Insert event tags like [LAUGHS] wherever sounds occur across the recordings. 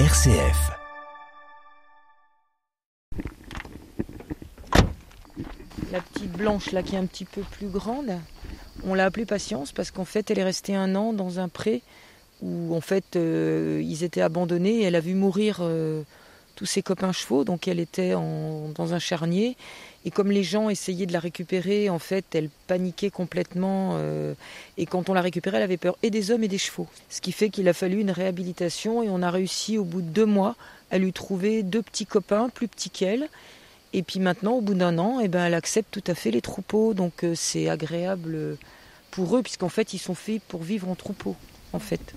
RCF. La petite blanche là qui est un petit peu plus grande, on l'a appelée Patience parce qu'en fait elle est restée un an dans un pré où en fait euh, ils étaient abandonnés et elle a vu mourir euh, tous ses copains chevaux, donc elle était en- dans un charnier. Et comme les gens essayaient de la récupérer, en fait, elle paniquait complètement. euh, et quand on l'a récupérée, elle avait peur et des hommes et des chevaux. Ce qui fait qu'il a fallu une réhabilitation et on a réussi au bout de deux mois à lui trouver deux petits copains plus petits qu'elle. Et puis maintenant, au bout d'un an, eh ben, elle accepte tout à fait les troupeaux. Donc euh, c'est agréable pour eux, puisqu'en fait, ils sont faits pour vivre en troupeau, en fait.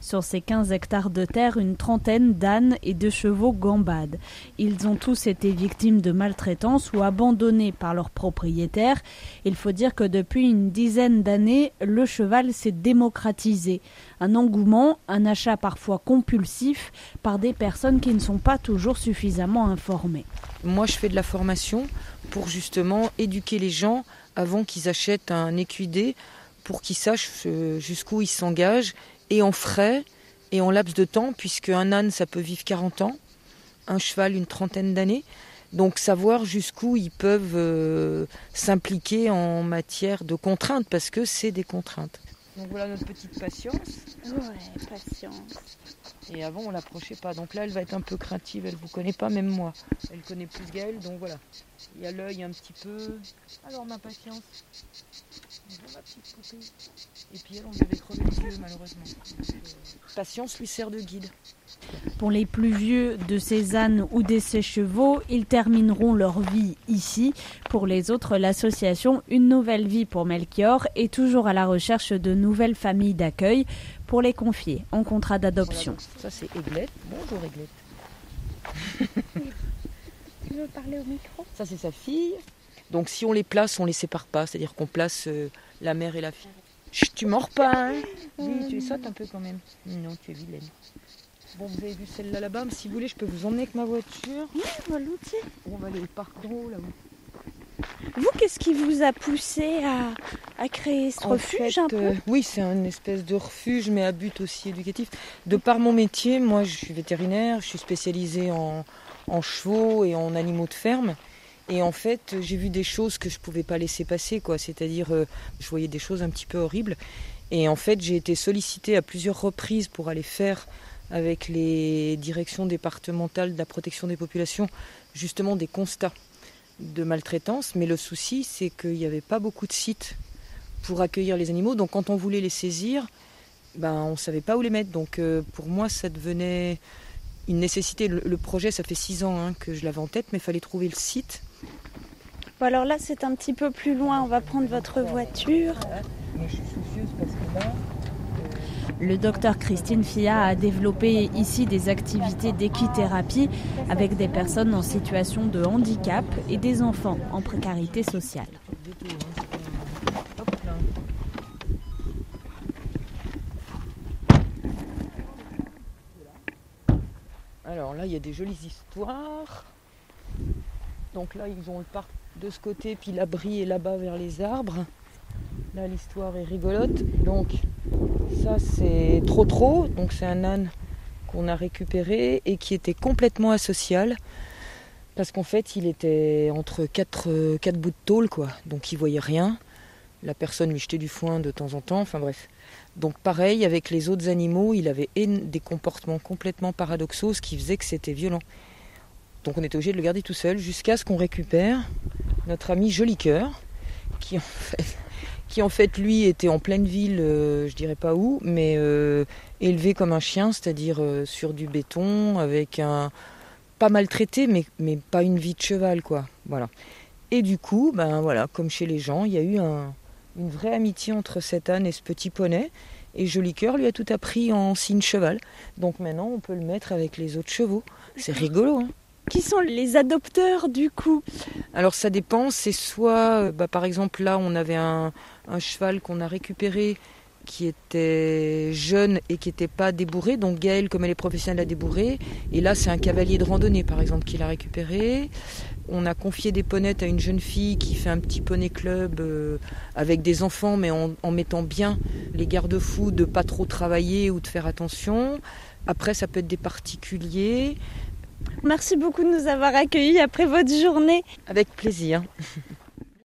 Sur ces 15 hectares de terre, une trentaine d'ânes et de chevaux gambadent. Ils ont tous été victimes de maltraitance ou abandonnés par leurs propriétaires. Il faut dire que depuis une dizaine d'années, le cheval s'est démocratisé. Un engouement, un achat parfois compulsif par des personnes qui ne sont pas toujours suffisamment informées. Moi, je fais de la formation pour justement éduquer les gens avant qu'ils achètent un équidé, pour qu'ils sachent euh, jusqu'où ils s'engagent, et en frais, et en laps de temps, puisque un âne, ça peut vivre 40 ans, un cheval, une trentaine d'années. Donc savoir jusqu'où ils peuvent euh, s'impliquer en matière de contraintes, parce que c'est des contraintes. Donc voilà notre petite patience. Ouais, patience. Et avant, on l'approchait pas. Donc là, elle va être un peu craintive. Elle vous connaît pas, même moi. Elle connaît plus Gaëlle, donc voilà. Il y a l'œil un petit peu. Alors, ma patience. Ma petite poupée. Et puis elle, on lui avait crevé les yeux, malheureusement. Euh, Patience lui sert de guide. Pour les plus vieux de ces ânes ou de ces chevaux, ils termineront leur vie ici. Pour les autres, l'association Une Nouvelle Vie pour Melchior est toujours à la recherche de nouvelles familles d'accueil pour les confier en contrat d'adoption. Ça, c'est Aiglette. Bonjour, Aiglette. [LAUGHS] Tu veux parler au micro? Ça, c'est sa fille. Donc, si on les place, on les sépare pas. C'est-à-dire qu'on place euh, la mère et la fille. Chut, tu mords pas, hein? Oui, tu sautes un peu quand même. Non, tu es vilaine. Bon, vous avez vu celle-là là-bas, mais si vous voulez, je peux vous emmener avec ma voiture. Oui, volontiers. On va aller au parc là-haut. Vous, qu'est-ce qui vous a poussé à, à créer ce En refuge fait, un peu euh, Oui, c'est une espèce de refuge, mais à but aussi éducatif. De par mon métier, moi, je suis vétérinaire, je suis spécialisée en, en chevaux et en animaux de ferme. Et en fait, j'ai vu des choses que je ne pouvais pas laisser passer, quoi. C'est-à-dire, euh, je voyais des choses un petit peu horribles. Et en fait, j'ai été sollicitée à plusieurs reprises pour aller faire avec les directions départementales de la protection des populations, justement des constats de maltraitance. Mais le souci, c'est qu'il n'y avait pas beaucoup de sites pour accueillir les animaux. Donc quand on voulait les saisir, ben, on ne savait pas où les mettre. Donc euh, pour moi, ça devenait une nécessité. Le, le projet, ça fait six ans hein, que je l'avais en tête, mais il fallait trouver le site. Bon, alors là, c'est un petit peu plus loin. On va prendre votre voiture. Mais je suis soucieuse parce que là, Le docteur Christine Fia a développé ici des activités d'équithérapie avec des personnes en situation de handicap et des enfants en précarité sociale. Alors là, il y a des jolies histoires. Donc là, ils ont le parc de ce côté, puis l'abri est là-bas vers les arbres. L'histoire est rigolote. Donc, ça, c'est trop trop. Donc, c'est un âne qu'on a récupéré et qui était complètement asocial. Parce qu'en fait, il était entre quatre, euh, quatre bouts de tôle, quoi. Donc, il voyait rien. La personne lui jetait du foin de temps en temps. Enfin, bref. Donc, pareil, avec les autres animaux, il avait des comportements complètement paradoxaux, ce qui faisait que c'était violent. Donc, on était obligé de le garder tout seul jusqu'à ce qu'on récupère notre ami Joli Cœur, qui en fait, qui en fait lui était en pleine ville, euh, je dirais pas où, mais euh, élevé comme un chien, c'est-à-dire euh, sur du béton, avec un pas maltraité, mais, mais pas une vie de cheval, quoi. Voilà. Et du coup, ben voilà, comme chez les gens, il y a eu un- une vraie amitié entre cet âne et ce petit poney. Et Joli Cœur lui a tout appris en signe cheval. Donc maintenant, on peut le mettre avec les autres chevaux. C'est rigolo, hein Qui sont les adopteurs, du coup? Alors ça dépend, c'est soit, euh, bah, par exemple là on avait un, cheval qu'on a récupéré qui était jeune et qui n'était pas débourré, donc Gaëlle comme elle est professionnelle l'a débourré, et là c'est un cavalier de randonnée par exemple qui l'a récupéré. On a confié des ponettes à une jeune fille qui fait un petit poney club euh, avec des enfants mais en, en mettant bien les garde-fous de pas trop travailler ou de faire attention. Après, ça peut être des particuliers. Merci beaucoup de nous avoir accueillis après votre journée. Avec plaisir. [LAUGHS]